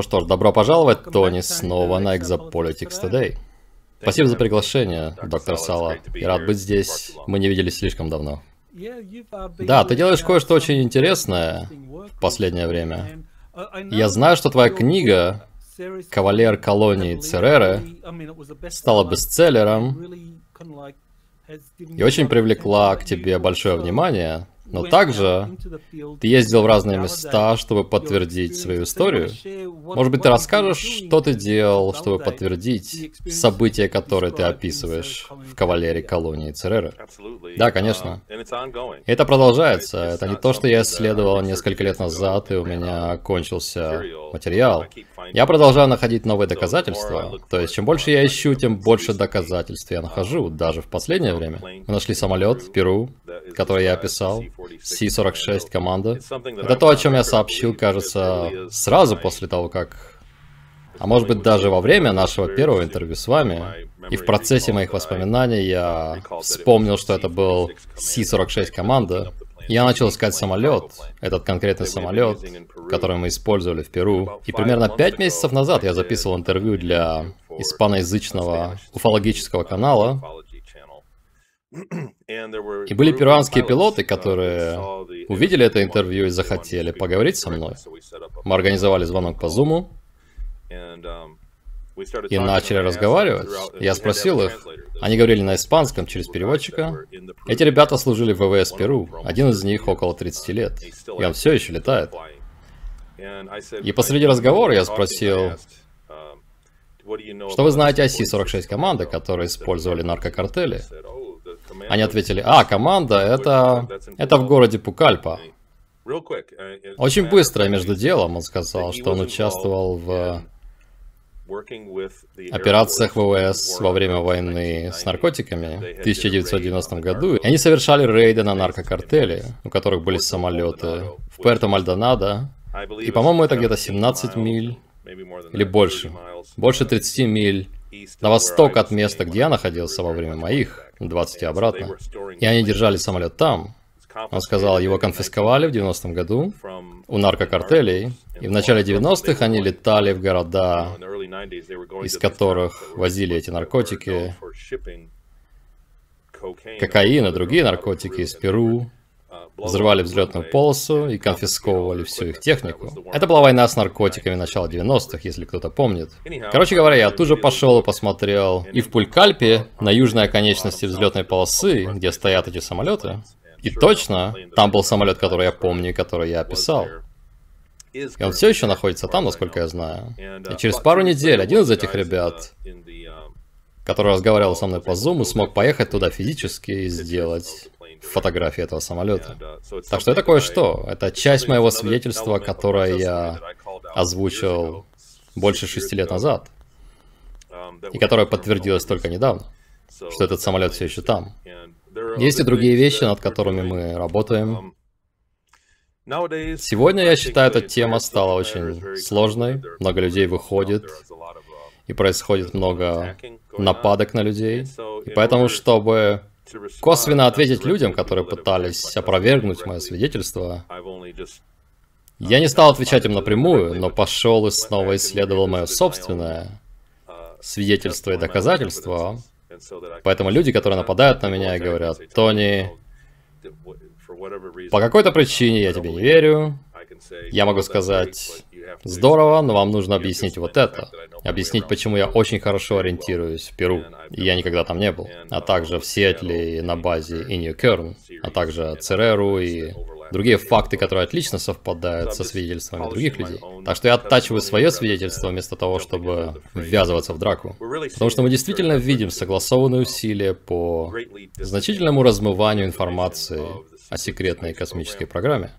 Ну что ж, добро пожаловать, Тони, снова на Exopolitics Today. Спасибо за приглашение, доктор Сала. Я рад быть здесь. Мы не виделись слишком давно. Да, ты делаешь кое-что очень интересное в последнее время. Я знаю, что твоя книга «Кавалер колонии Цереры» стала бестселлером и очень привлекла к тебе большое внимание. Но также ты ездил в разные места, чтобы подтвердить свою историю. Может быть, ты расскажешь, что ты делал, чтобы подтвердить события, которые ты описываешь в кавалерии колонии Цереры? Да, конечно. И это продолжается. Это не то, что я исследовал несколько лет назад, и у меня кончился материал. Я продолжаю находить новые доказательства. То есть, чем больше я ищу, тем больше доказательств я нахожу, даже в последнее время. Мы нашли самолет в Перу, который я описал. C-46 команда. Это то, о чем я сообщил, кажется, сразу после того, как... А может быть, даже во время нашего первого интервью с вами. И в процессе моих воспоминаний я вспомнил, что это был C-46 команда. Я начал искать самолет, этот конкретный самолет, который мы использовали в Перу. И примерно пять месяцев назад я записывал интервью для испаноязычного уфологического канала, и были перуанские пилоты, которые увидели это интервью и захотели поговорить со мной. Мы организовали звонок по Зуму и начали разговаривать. Я спросил их, они говорили на испанском через переводчика. Эти ребята служили в ВВС Перу, один из них около 30 лет, и он все еще летает. И посреди разговора я спросил, что вы знаете о Си-46 команды, которые использовали наркокартели? Они ответили, а, команда, это... это в городе Пукальпа. Очень быстро между делом он сказал, что он участвовал в операциях ВВС во время войны с наркотиками в 1990 году. И они совершали рейды на наркокартели, у которых были самолеты в Пуэрто-Мальдонадо. И, по-моему, это где-то 17 миль или больше. Больше 30 миль на восток от места, где я находился во время моих 20 и обратно. И они держали самолет там. Он сказал, его конфисковали в 90-м году у наркокартелей. И в начале 90-х они летали в города, из которых возили эти наркотики, кокаин и другие наркотики из Перу, взрывали взлетную полосу и конфисковывали всю их технику. Это была война с наркотиками начала 90-х, если кто-то помнит. Короче говоря, я тут же пошел и посмотрел и в Пулькальпе, на южной оконечности взлетной полосы, где стоят эти самолеты. И точно, там был самолет, который я помню, который я описал. И он все еще находится там, насколько я знаю. И через пару недель один из этих ребят, который разговаривал со мной по зуму, смог поехать туда физически и сделать фотографии этого самолета. Так что это кое-что. Это часть моего свидетельства, которое я озвучил больше шести лет назад. И которое подтвердилось только недавно, что этот самолет все еще там. Есть и другие вещи, над которыми мы работаем. Сегодня, я считаю, эта тема стала очень сложной. Много людей выходит, и происходит много нападок на людей. И поэтому, чтобы косвенно ответить людям, которые пытались опровергнуть мое свидетельство. Я не стал отвечать им напрямую, но пошел и снова исследовал мое собственное свидетельство и доказательство. Поэтому люди, которые нападают на меня и говорят, Тони, по какой-то причине я тебе не верю, я могу сказать, здорово, но вам нужно объяснить вот это. Объяснить, почему я очень хорошо ориентируюсь в Перу, и я никогда там не был. А также в Сиэтле и на базе Иньюкерн, а также Цереру и другие факты, которые отлично совпадают со свидетельствами других людей. Так что я оттачиваю свое свидетельство вместо того, чтобы ввязываться в драку. Потому что мы действительно видим согласованные усилия по значительному размыванию информации о секретной космической программе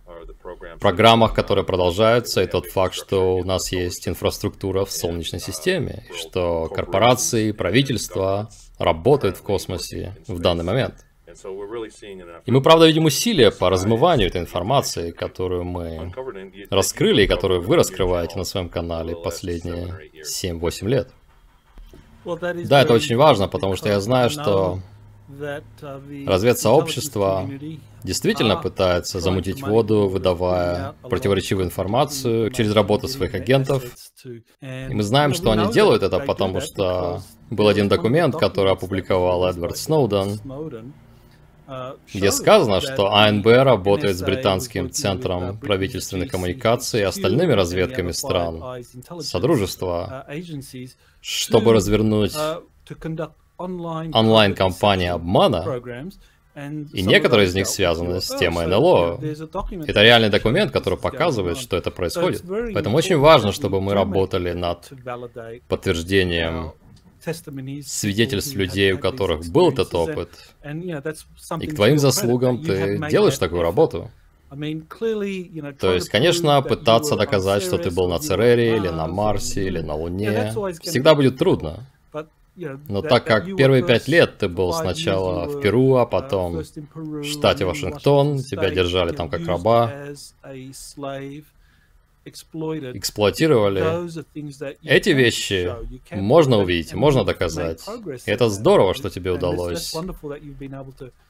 программах, которые продолжаются, и тот факт, что у нас есть инфраструктура в Солнечной системе, что корпорации, правительства работают в космосе в данный момент. И мы, правда, видим усилия по размыванию этой информации, которую мы раскрыли и которую вы раскрываете на своем канале последние 7-8 лет. Да, это очень важно, потому что я знаю, что Разведсообщество действительно пытается замутить воду, выдавая противоречивую информацию через работу своих агентов. И мы знаем, что они делают это, потому что был один документ, который опубликовал Эдвард Сноуден, где сказано, что АНБ работает с британским центром правительственной коммуникации и остальными разведками стран Содружества, чтобы развернуть онлайн-кампании обмана, и некоторые из них связаны с темой НЛО. Это реальный документ, который показывает, что это происходит. Поэтому очень важно, чтобы мы работали над подтверждением свидетельств людей, у которых был этот опыт. И к твоим заслугам ты делаешь такую работу. То есть, конечно, пытаться доказать, что ты был на Церере, или на Марсе, или на Луне, всегда будет трудно. Но так как первые пять лет ты был сначала в Перу, а потом в штате Вашингтон, тебя держали там как раба, эксплуатировали. Эти вещи можно увидеть, можно доказать. И это здорово, что тебе удалось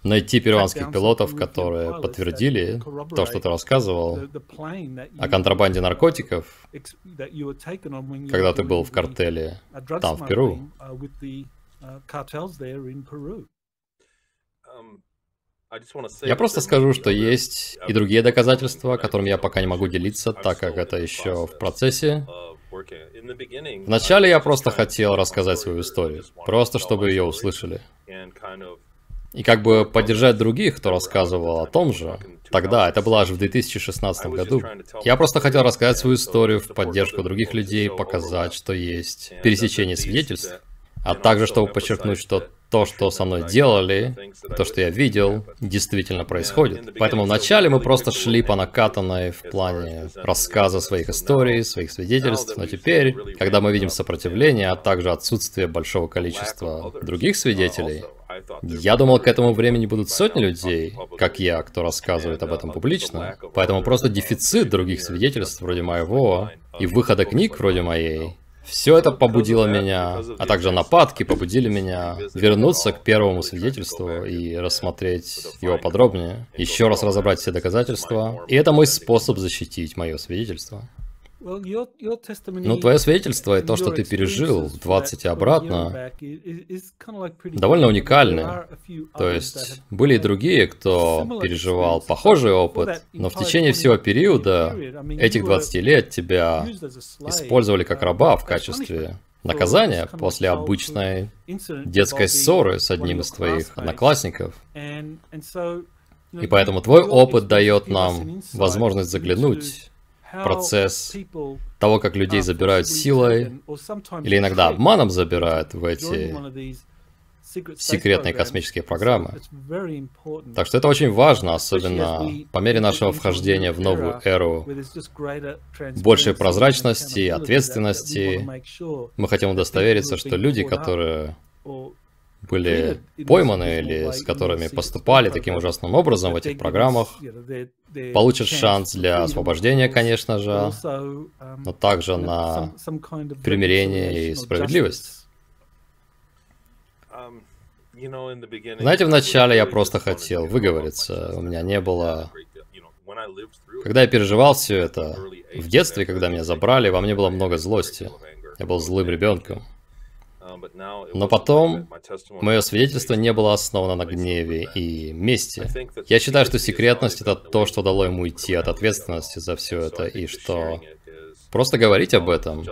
найти перуанских пилотов, которые подтвердили то, что ты рассказывал о контрабанде наркотиков, когда ты был в картеле там, в Перу. Я просто скажу, что есть и другие доказательства, которыми я пока не могу делиться, так как это еще в процессе. Вначале я просто хотел рассказать свою историю, просто чтобы ее услышали. И как бы поддержать других, кто рассказывал о том же. Тогда, это было аж в 2016 году. Я просто хотел рассказать свою историю в поддержку других людей, показать, что есть пересечение свидетельств, а также чтобы подчеркнуть, что то, что со мной делали, то, что я видел, действительно происходит. Поэтому вначале мы просто шли по накатанной в плане рассказа своих историй, своих свидетельств, но теперь, когда мы видим сопротивление, а также отсутствие большого количества других свидетелей, я думал, к этому времени будут сотни людей, как я, кто рассказывает об этом публично. Поэтому просто дефицит других свидетельств вроде моего и выхода книг вроде моей все это побудило меня, а также нападки побудили меня вернуться к первому свидетельству и рассмотреть его подробнее, еще раз разобрать все доказательства. И это мой способ защитить мое свидетельство. Ну, твое свидетельство и то, что ты пережил в 20 и обратно, довольно уникальны. То есть, были и другие, кто переживал похожий опыт, но в течение всего периода, этих 20 лет, тебя использовали как раба в качестве наказания после обычной детской ссоры с одним из твоих одноклассников. И поэтому твой опыт дает нам возможность заглянуть процесс того, как людей забирают силой, или иногда обманом забирают в эти секретные космические программы. Так что это очень важно, особенно по мере нашего вхождения в новую эру большей прозрачности, ответственности. Мы хотим удостовериться, что люди, которые были пойманы или с которыми поступали таким ужасным образом в этих программах, получат шанс для освобождения, конечно же, но также на примирение и справедливость. Знаете, вначале я просто хотел выговориться, у меня не было... Когда я переживал все это, в детстве, когда меня забрали, во мне было много злости. Я был злым ребенком. Но потом мое свидетельство не было основано на гневе и мести. Я считаю, что секретность это то, что дало ему уйти от ответственности за все это, и что просто говорить об этом.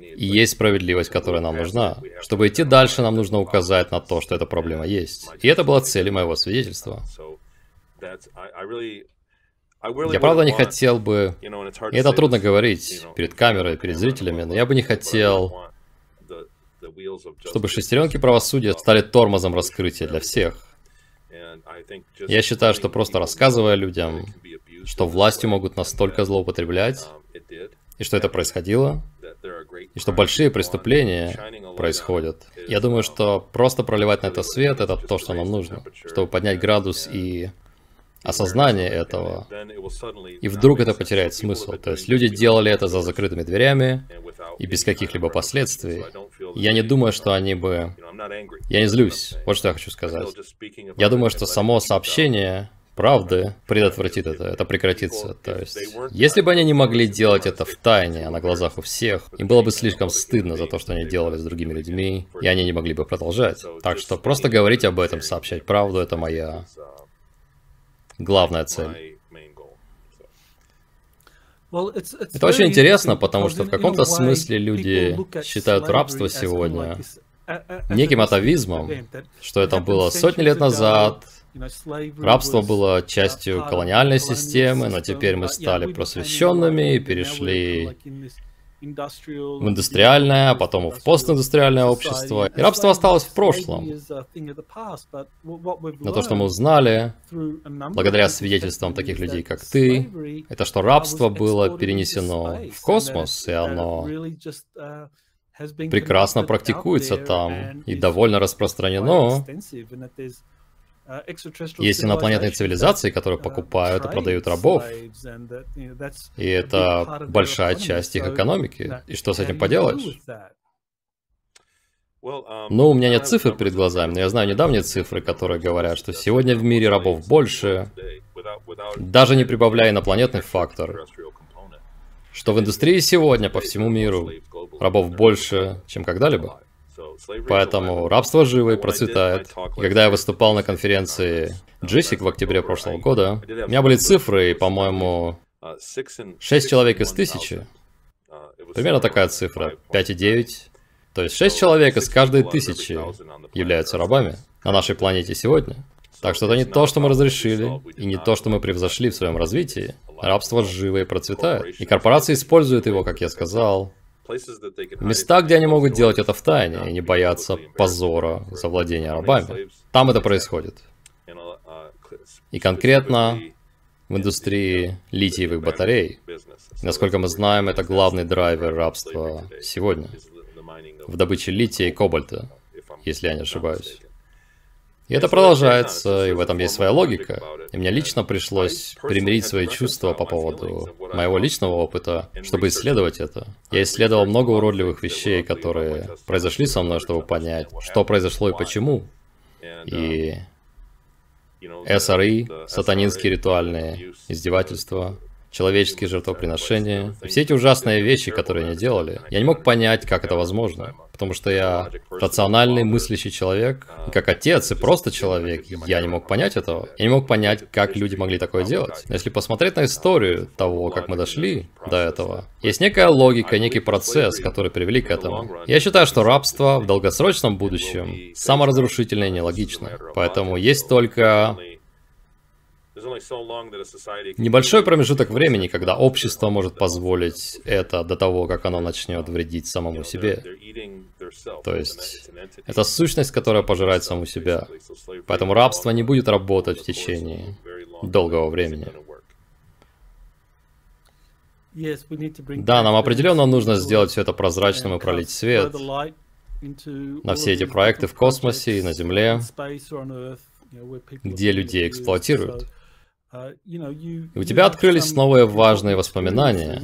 И есть справедливость, которая нам нужна. Чтобы идти дальше, нам нужно указать на то, что эта проблема есть. И это была цель моего свидетельства. Я правда не хотел бы, и это трудно говорить перед камерой, перед зрителями, но я бы не хотел чтобы шестеренки правосудия стали тормозом раскрытия для всех. Я считаю, что просто рассказывая людям, что властью могут настолько злоупотреблять, и что это происходило, и что большие преступления происходят. Я думаю, что просто проливать на это свет – это то, что нам нужно, чтобы поднять градус и осознание этого, и вдруг это потеряет смысл. То есть люди делали это за закрытыми дверями и без каких-либо последствий. Я не думаю, что они бы Я не злюсь, вот что я хочу сказать. Я думаю, что само сообщение правды предотвратит это, это прекратится. То есть, если бы они не могли делать это в тайне, а на глазах у всех, им было бы слишком стыдно за то, что они делали с другими людьми, и они не могли бы продолжать. Так что просто говорить об этом, сообщать правду, это моя главная цель. Это очень интересно, потому что в каком-то смысле люди считают рабство сегодня неким атовизмом, что это было сотни лет назад, Рабство было частью колониальной системы, но теперь мы стали просвещенными и перешли в индустриальное, а потом в постиндустриальное общество. И рабство осталось в прошлом. Но то, что мы узнали, благодаря свидетельствам таких людей, как ты, это что рабство было перенесено в космос, и оно прекрасно практикуется там и довольно распространено. Есть инопланетные цивилизации, которые покупают и продают рабов. И это большая часть их экономики. И что с этим поделаешь? Ну, у меня нет цифр перед глазами, но я знаю недавние цифры, которые говорят, что сегодня в мире рабов больше, даже не прибавляя инопланетный фактор, что в индустрии сегодня по всему миру рабов больше, чем когда-либо. Поэтому рабство живо и процветает. И когда я выступал на конференции Джессик в октябре прошлого года, у меня были цифры, и, по-моему, 6 человек из тысячи. Примерно такая цифра. 5,9. То есть 6 человек из каждой тысячи являются рабами на нашей планете сегодня. Так что это не то, что мы разрешили, и не то, что мы превзошли в своем развитии. Рабство живо и процветает. И корпорации используют его, как я сказал, Места, где они могут делать это в тайне и не бояться позора за владение рабами. Там это происходит. И конкретно в индустрии литиевых батарей. Насколько мы знаем, это главный драйвер рабства сегодня. В добыче лития и кобальта, если я не ошибаюсь. И это продолжается, и в этом есть своя логика. И мне лично пришлось примирить свои чувства по поводу моего личного опыта, чтобы исследовать это. Я исследовал много уродливых вещей, которые произошли со мной, чтобы понять, что произошло и почему. И СРИ, сатанинские ритуальные издевательства, человеческие жертвоприношения, все эти ужасные вещи, которые они делали. Я не мог понять, как это возможно, потому что я рациональный, мыслящий человек, и как отец и просто человек, я не мог понять этого. Я не мог понять, как люди могли такое делать. Но если посмотреть на историю того, как мы дошли до этого, есть некая логика, некий процесс, который привели к этому. Я считаю, что рабство в долгосрочном будущем саморазрушительное и нелогичное. Поэтому есть только Небольшой промежуток времени, когда общество может позволить это до того, как оно начнет вредить самому себе. То есть, это сущность, которая пожирает саму себя. Поэтому рабство не будет работать в течение долгого времени. Да, нам определенно нужно сделать все это прозрачным и пролить свет на все эти проекты в космосе и на Земле, где людей эксплуатируют. Uh, И у тебя открылись новые важные воспоминания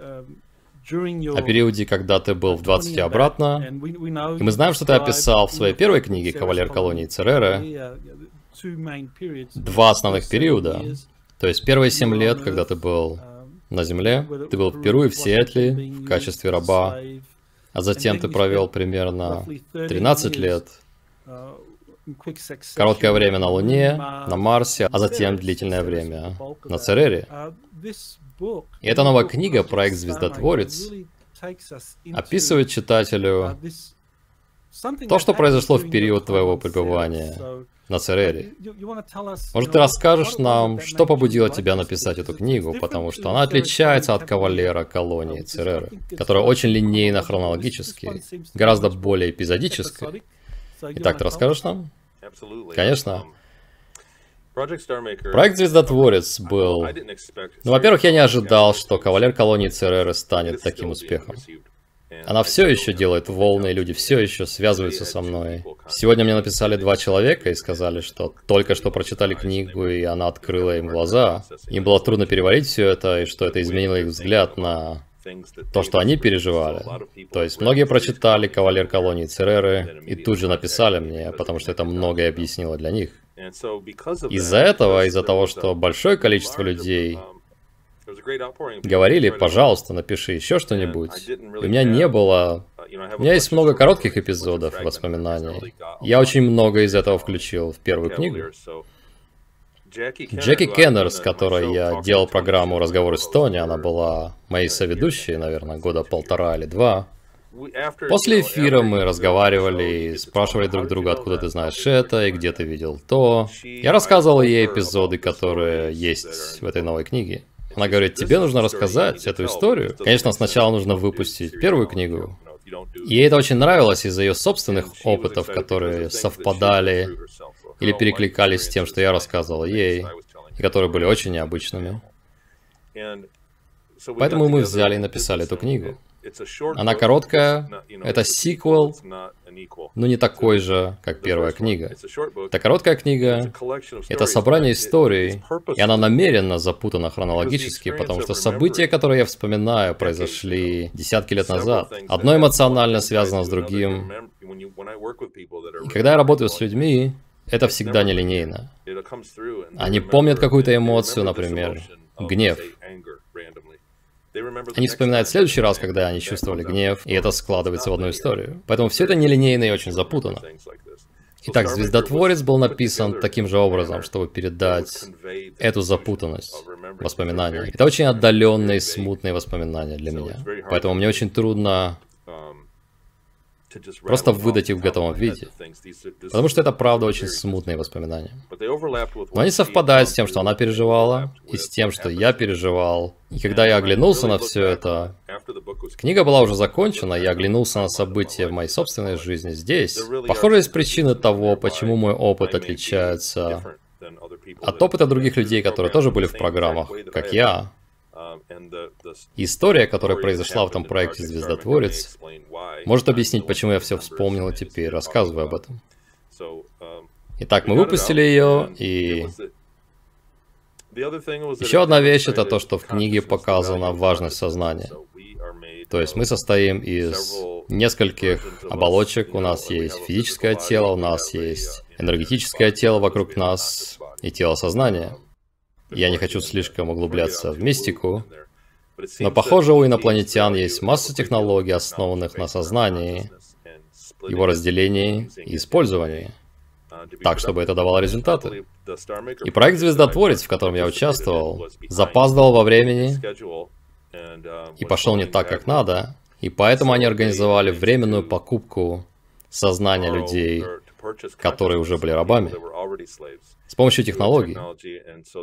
um, о периоде, когда ты был в 20 и обратно. И мы знаем, что ты описал в своей первой книге «Кавалер колонии Церера» два основных периода. То есть первые семь лет, когда ты был um, на Земле, ты был в Перу и в Сиэтле в качестве раба, а затем ты провел примерно 13 лет uh, Короткое время на Луне, на Марсе, а затем длительное время на Церере. И эта новая книга, проект «Звездотворец», описывает читателю то, что произошло в период твоего пребывания на Церере. Может, ты расскажешь нам, что побудило тебя написать эту книгу, потому что она отличается от кавалера колонии Цереры, которая очень линейно хронологически, гораздо более эпизодическая. Итак, ты расскажешь нам? Конечно. Проект «Звездотворец» был... Ну, во-первых, я не ожидал, что кавалер колонии Цереры станет таким успехом. Она все еще делает волны, и люди все еще связываются со мной. Сегодня мне написали два человека и сказали, что только что прочитали книгу, и она открыла им глаза. Им было трудно переварить все это, и что это изменило их взгляд на то, что они переживали. То есть многие прочитали «Кавалер колонии Цереры» и тут же написали мне, потому что это многое объяснило для них. Из-за этого, из-за того, что большое количество людей говорили, пожалуйста, напиши еще что-нибудь. У меня не было... У меня есть много коротких эпизодов воспоминаний. Я очень много из этого включил в первую книгу. Джеки Кеннер, с которой я делал программу «Разговоры с Тони», она была моей соведущей, наверное, года полтора или два. После эфира мы разговаривали и спрашивали друг друга, откуда ты знаешь это и где ты видел то. Я рассказывал ей эпизоды, которые есть в этой новой книге. Она говорит, тебе нужно рассказать эту историю. Конечно, сначала нужно выпустить первую книгу. Ей это очень нравилось из-за ее собственных опытов, которые совпадали или перекликались с тем, что я рассказывал ей, и которые были очень необычными. Поэтому мы взяли и написали эту книгу. Она короткая, это сиквел, но не такой же, как первая книга. Это короткая книга, это собрание историй, и она намеренно запутана хронологически, потому что события, которые я вспоминаю, произошли десятки лет назад. Одно эмоционально связано с другим. И когда я работаю с людьми, это всегда нелинейно. Они помнят какую-то эмоцию, например, гнев. Они вспоминают в следующий раз, когда они чувствовали гнев, и это складывается в одну историю. Поэтому все это нелинейно и очень запутано. Итак, «Звездотворец» был написан таким же образом, чтобы передать эту запутанность воспоминаний. Это очень отдаленные, смутные воспоминания для меня. Поэтому мне очень трудно Просто выдать их в готовом виде. Потому что это правда очень смутные воспоминания. Но они совпадают с тем, что она переживала, и с тем, что я переживал. И когда я оглянулся на все это, книга была уже закончена, я оглянулся на события в моей собственной жизни здесь. Похоже, есть причины того, почему мой опыт отличается от опыта других людей, которые тоже были в программах, как я. История, которая произошла в этом проекте «Звездотворец», может объяснить, почему я все вспомнил и теперь рассказываю об этом. Итак, мы выпустили ее, и... Еще одна вещь это то, что в книге показана важность сознания. То есть мы состоим из нескольких оболочек. У нас есть физическое тело, у нас есть энергетическое тело вокруг нас и тело сознания. Я не хочу слишком углубляться в мистику, но похоже у инопланетян есть масса технологий, основанных на сознании, его разделении и использовании, так, чтобы это давало результаты. И проект «Звездотворец», в котором я участвовал, запаздывал во времени и пошел не так, как надо, и поэтому они организовали временную покупку сознания людей, которые уже были рабами. с помощью технологий.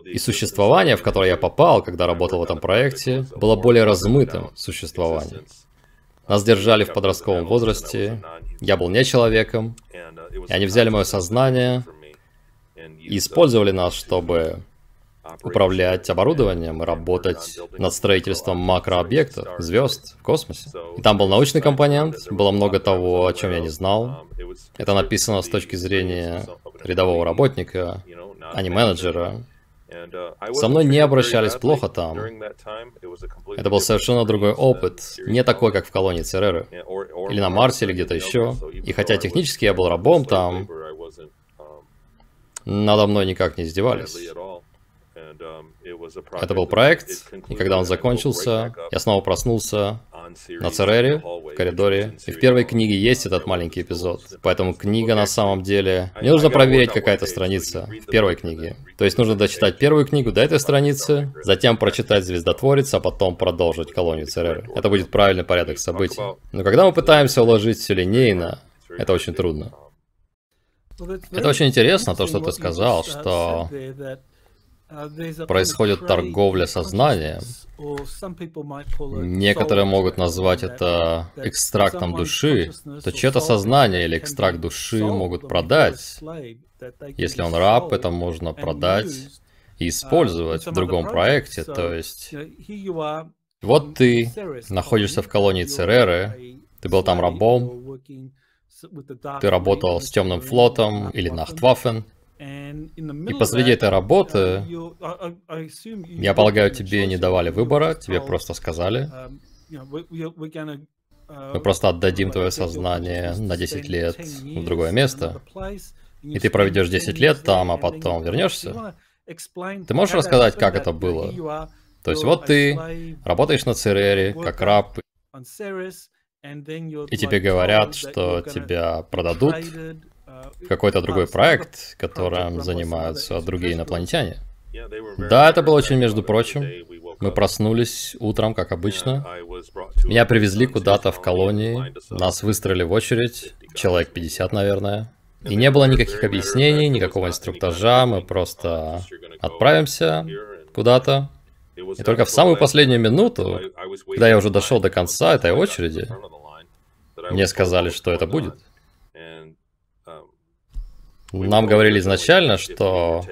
И существование, в которое я попал, когда работал в этом проекте, было более размытым существованием. Нас держали в подростковом возрасте, я был не человеком, и они взяли мое сознание и использовали нас, чтобы управлять оборудованием работать над строительством макрообъектов, звезд в космосе. И там был научный компонент, было много того, о чем я не знал. Это написано с точки зрения рядового работника, а не менеджера. Со мной не обращались плохо там. Это был совершенно другой опыт, не такой, как в колонии Цереры. Или на Марсе, или где-то еще. И хотя технически я был рабом там, надо мной никак не издевались. Это был проект, и когда он закончился, я снова проснулся на Церере, в коридоре, и в первой книге есть этот маленький эпизод. Поэтому книга на самом деле... Мне нужно проверить какая-то страница в первой книге. То есть нужно дочитать первую книгу до этой страницы, затем прочитать «Звездотворец», а потом продолжить колонию Цереры. Это будет правильный порядок событий. Но когда мы пытаемся уложить все линейно, это очень трудно. Это очень интересно, то, что ты сказал, что происходит торговля сознанием. Некоторые могут назвать это экстрактом души, то чье-то сознание или экстракт души могут продать. Если он раб, это можно продать и использовать в другом проекте, то есть... Вот ты находишься в колонии Цереры, ты был там рабом, ты работал с темным флотом или Нахтваффен, и посреди этой работы, я полагаю, тебе не давали выбора, тебе просто сказали, Мы просто отдадим твое сознание на 10 лет в другое место, и ты проведешь 10 лет там, а потом вернешься. Ты можешь рассказать, как это было? То есть вот ты работаешь на Церере как раб, и тебе говорят, что тебя продадут какой-то другой проект, которым занимаются другие инопланетяне. Да, это было очень между прочим. Мы проснулись утром, как обычно. Меня привезли куда-то в колонии. Нас выстроили в очередь. Человек 50, наверное. И не было никаких объяснений, никакого инструктажа. Мы просто отправимся куда-то. И только в самую последнюю минуту, когда я уже дошел до конца этой очереди, мне сказали, что это будет. Нам говорили изначально, что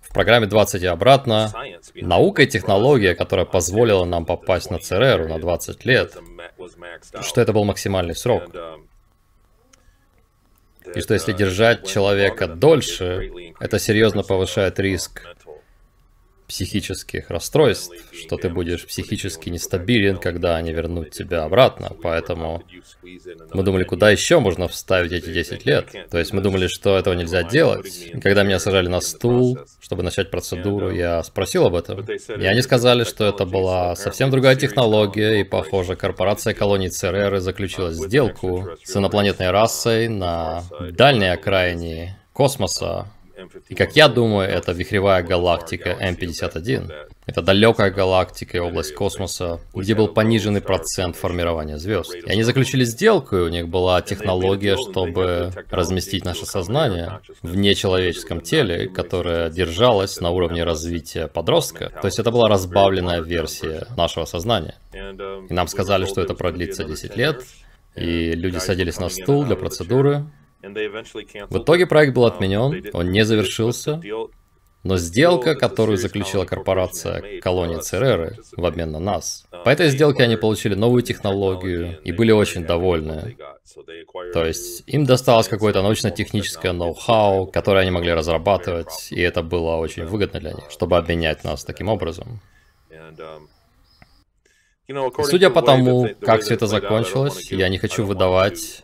в программе 20 и обратно наука и технология, которая позволила нам попасть на Цереру на 20 лет, что это был максимальный срок. И что если держать человека дольше, это серьезно повышает риск психических расстройств, что ты будешь психически нестабилен, когда они вернут тебя обратно. Поэтому мы думали, куда еще можно вставить эти 10 лет. То есть мы думали, что этого нельзя делать. И когда меня сажали на стул, чтобы начать процедуру, я спросил об этом. И они сказали, что это была совсем другая технология, и, похоже, корпорация колоний ЦРР заключила сделку с инопланетной расой на дальней окраине космоса, и как я думаю, это вихревая галактика М51. Это далекая галактика и область космоса, где был пониженный процент формирования звезд. И они заключили сделку, и у них была технология, чтобы разместить наше сознание в нечеловеческом теле, которое держалось на уровне развития подростка. То есть это была разбавленная версия нашего сознания. И нам сказали, что это продлится 10 лет, и люди садились на стул для процедуры, в итоге проект был отменен, он не завершился, но сделка, которую заключила корпорация колонии Цереры в обмен на нас, по этой сделке они получили новую технологию и были очень довольны. То есть им досталось какое-то научно-техническое ноу-хау, которое они могли разрабатывать, и это было очень выгодно для них, чтобы обменять нас таким образом. Судя по тому, как все это закончилось, я не хочу выдавать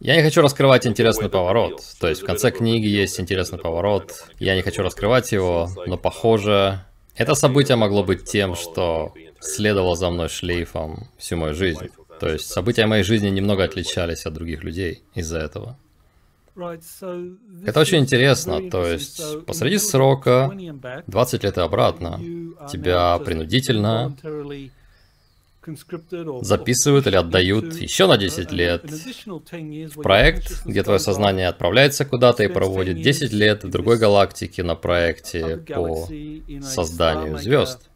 я не хочу раскрывать интересный поворот. То есть в конце книги есть интересный поворот. Я не хочу раскрывать его, но похоже, это событие могло быть тем, что следовало за мной шлейфом всю мою жизнь. То есть события моей жизни немного отличались от других людей из-за этого. Это очень интересно, то есть посреди срока, 20 лет и обратно, тебя принудительно записывают или отдают еще на 10 лет в проект, где твое сознание отправляется куда-то и проводит 10 лет в другой галактике на проекте по созданию звезд.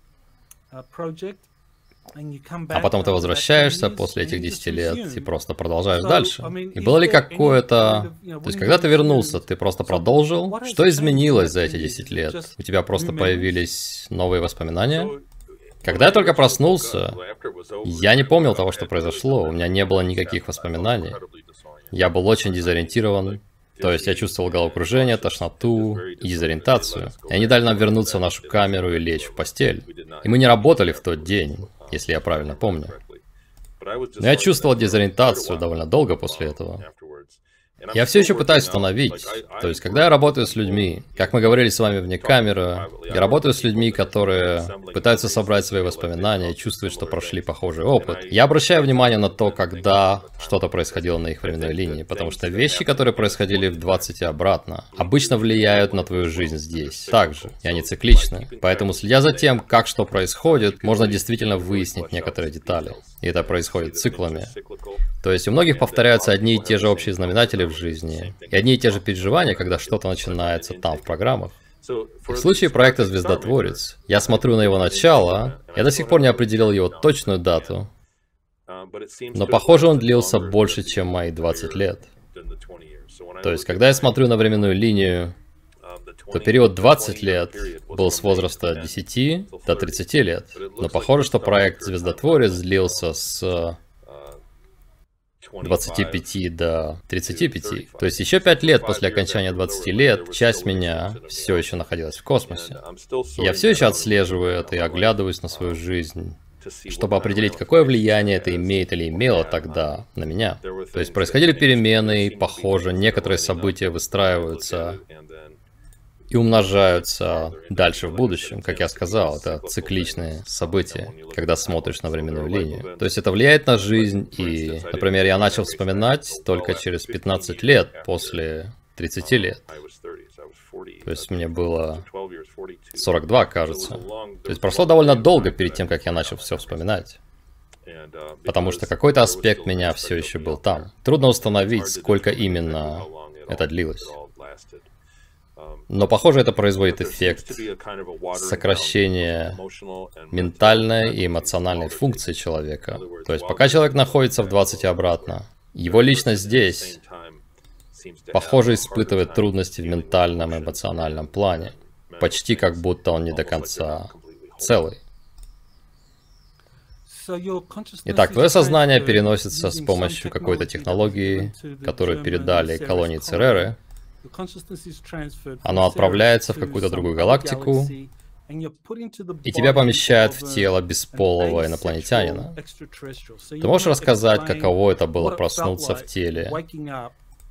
А потом ты возвращаешься после этих 10 лет и просто продолжаешь дальше. И было ли какое-то... То есть, когда ты вернулся, ты просто продолжил? Что изменилось за эти 10 лет? У тебя просто появились новые воспоминания? Когда я только проснулся, я не помнил того, что произошло, у меня не было никаких воспоминаний. Я был очень дезориентирован, то есть я чувствовал головокружение, тошноту и дезориентацию. И они дали нам вернуться в нашу камеру и лечь в постель. И мы не работали в тот день, если я правильно помню. Но я чувствовал дезориентацию довольно долго после этого. Я все еще пытаюсь установить, то есть, когда я работаю с людьми, как мы говорили с вами вне камеры, я работаю с людьми, которые пытаются собрать свои воспоминания и чувствуют, что прошли похожий опыт. Я обращаю внимание на то, когда что-то происходило на их временной линии, потому что вещи, которые происходили в 20 и обратно, обычно влияют на твою жизнь здесь, также, и они цикличны. Поэтому, следя за тем, как что происходит, можно действительно выяснить некоторые детали. И это происходит циклами. То есть у многих повторяются одни и те же общие знаменатели в жизни, и одни и те же переживания, когда что-то начинается там, в программах. В случае проекта «Звездотворец», я смотрю на его начало, я до сих пор не определил его точную дату, но похоже он длился больше, чем мои 20 лет. То есть, когда я смотрю на временную линию, то период 20 лет был с возраста 10 до 30 лет. Но похоже, что проект «Звездотворец» длился с 25 до 35. То есть еще 5 лет после окончания 20 лет часть меня все еще находилась в космосе. Я все еще отслеживаю это и оглядываюсь на свою жизнь чтобы определить, какое влияние это имеет или имело тогда на меня. То есть происходили перемены, и, похоже, некоторые события выстраиваются и умножаются дальше в будущем. Как я сказал, это цикличные события, когда смотришь на временную линию. То есть это влияет на жизнь, и, например, я начал вспоминать только через 15 лет после 30 лет. То есть мне было 42, кажется. То есть прошло довольно долго перед тем, как я начал все вспоминать. Потому что какой-то аспект меня все еще был там. Трудно установить, сколько именно это длилось. Но, похоже, это производит эффект сокращения ментальной и эмоциональной функции человека. То есть, пока человек находится в 20 и обратно, его личность здесь, похоже, испытывает трудности в ментальном и эмоциональном плане. Почти как будто он не до конца целый. Итак, твое сознание переносится с помощью какой-то технологии, которую передали колонии Цереры, оно отправляется в какую-то другую галактику, и тебя помещают в тело бесполого инопланетянина. Ты можешь рассказать, каково это было проснуться в теле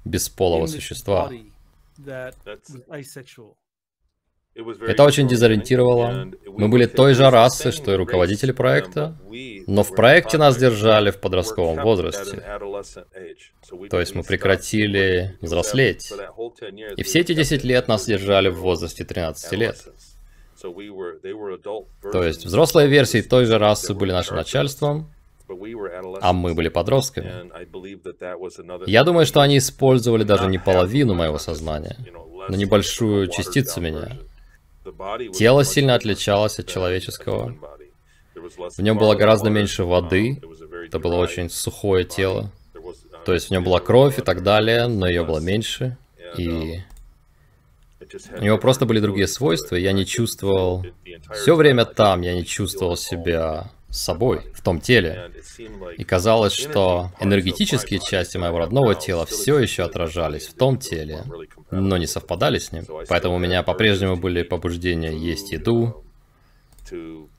бесполого существа? Это очень дезориентировало. Мы были той же расы, что и руководители проекта, но в проекте нас держали в подростковом возрасте. То есть мы прекратили взрослеть. И все эти 10 лет нас держали в возрасте 13 лет. То есть взрослые версии той же расы были нашим начальством, а мы были подростками. Я думаю, что они использовали даже не половину моего сознания, но небольшую частицу меня. Тело сильно отличалось от человеческого. В нем было гораздо меньше воды, это было очень сухое тело. То есть в нем была кровь и так далее, но ее было меньше. И у него просто были другие свойства, я не чувствовал... Все время там я не чувствовал себя собой, в том теле. И казалось, что энергетические части моего родного тела все еще отражались в том теле, но не совпадали с ним. Поэтому у меня по-прежнему были побуждения есть еду,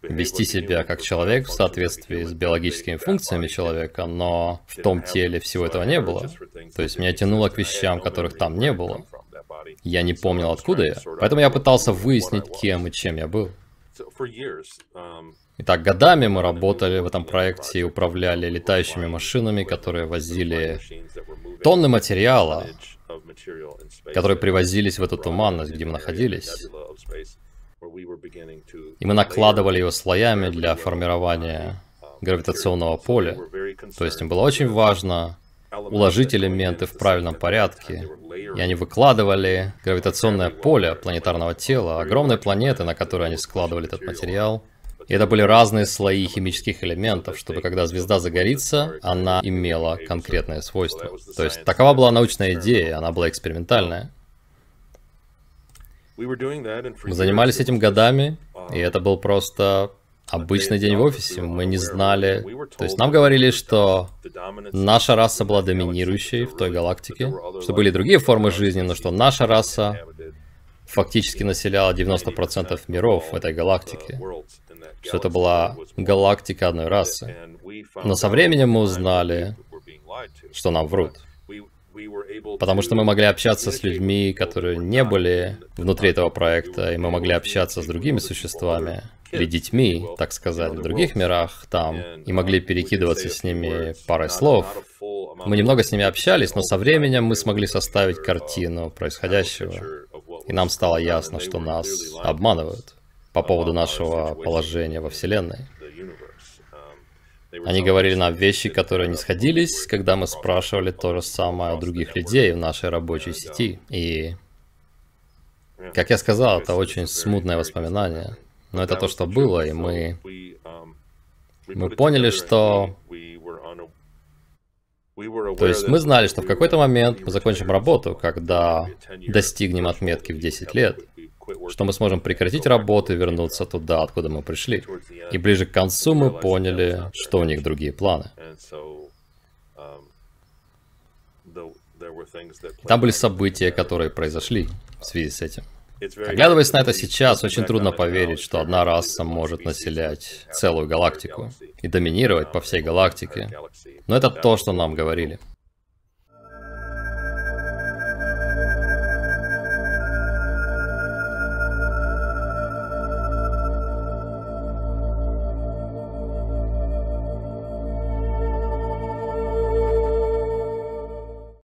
вести себя как человек в соответствии с биологическими функциями человека, но в том теле всего этого не было. То есть меня тянуло к вещам, которых там не было. Я не помнил, откуда я. Поэтому я пытался выяснить, кем и чем я был. Итак, годами мы работали в этом проекте и управляли летающими машинами, которые возили тонны материала, которые привозились в эту туманность, где мы находились. И мы накладывали его слоями для формирования гравитационного поля. То есть им было очень важно уложить элементы в правильном порядке. И они выкладывали гравитационное поле планетарного тела, огромной планеты, на которой они складывали этот материал, это были разные слои химических элементов, чтобы когда звезда загорится, она имела конкретное свойство. То есть такова была научная идея, она была экспериментальная. Мы занимались этим годами, и это был просто обычный день в офисе. Мы не знали... То есть нам говорили, что наша раса была доминирующей в той галактике, что были другие формы жизни, но что наша раса фактически населяла 90% миров в этой галактике что это была галактика одной расы. Но со временем мы узнали, что нам врут. Потому что мы могли общаться с людьми, которые не были внутри этого проекта, и мы могли общаться с другими существами, или детьми, так сказать, в других мирах там, и могли перекидываться с ними парой слов. Мы немного с ними общались, но со временем мы смогли составить картину происходящего, и нам стало ясно, что нас обманывают по поводу нашего положения во Вселенной. Они говорили нам вещи, которые не сходились, когда мы спрашивали то же самое у других людей в нашей рабочей сети. И, как я сказал, это очень смутное воспоминание. Но это то, что было, и мы... Мы поняли, что... То есть мы знали, что в какой-то момент мы закончим работу, когда достигнем отметки в 10 лет что мы сможем прекратить работу и вернуться туда, откуда мы пришли. И ближе к концу мы поняли, что у них другие планы. Там были события, которые произошли в связи с этим. Оглядываясь на это сейчас, очень трудно поверить, что одна раса может населять целую галактику и доминировать по всей галактике. Но это то, что нам говорили.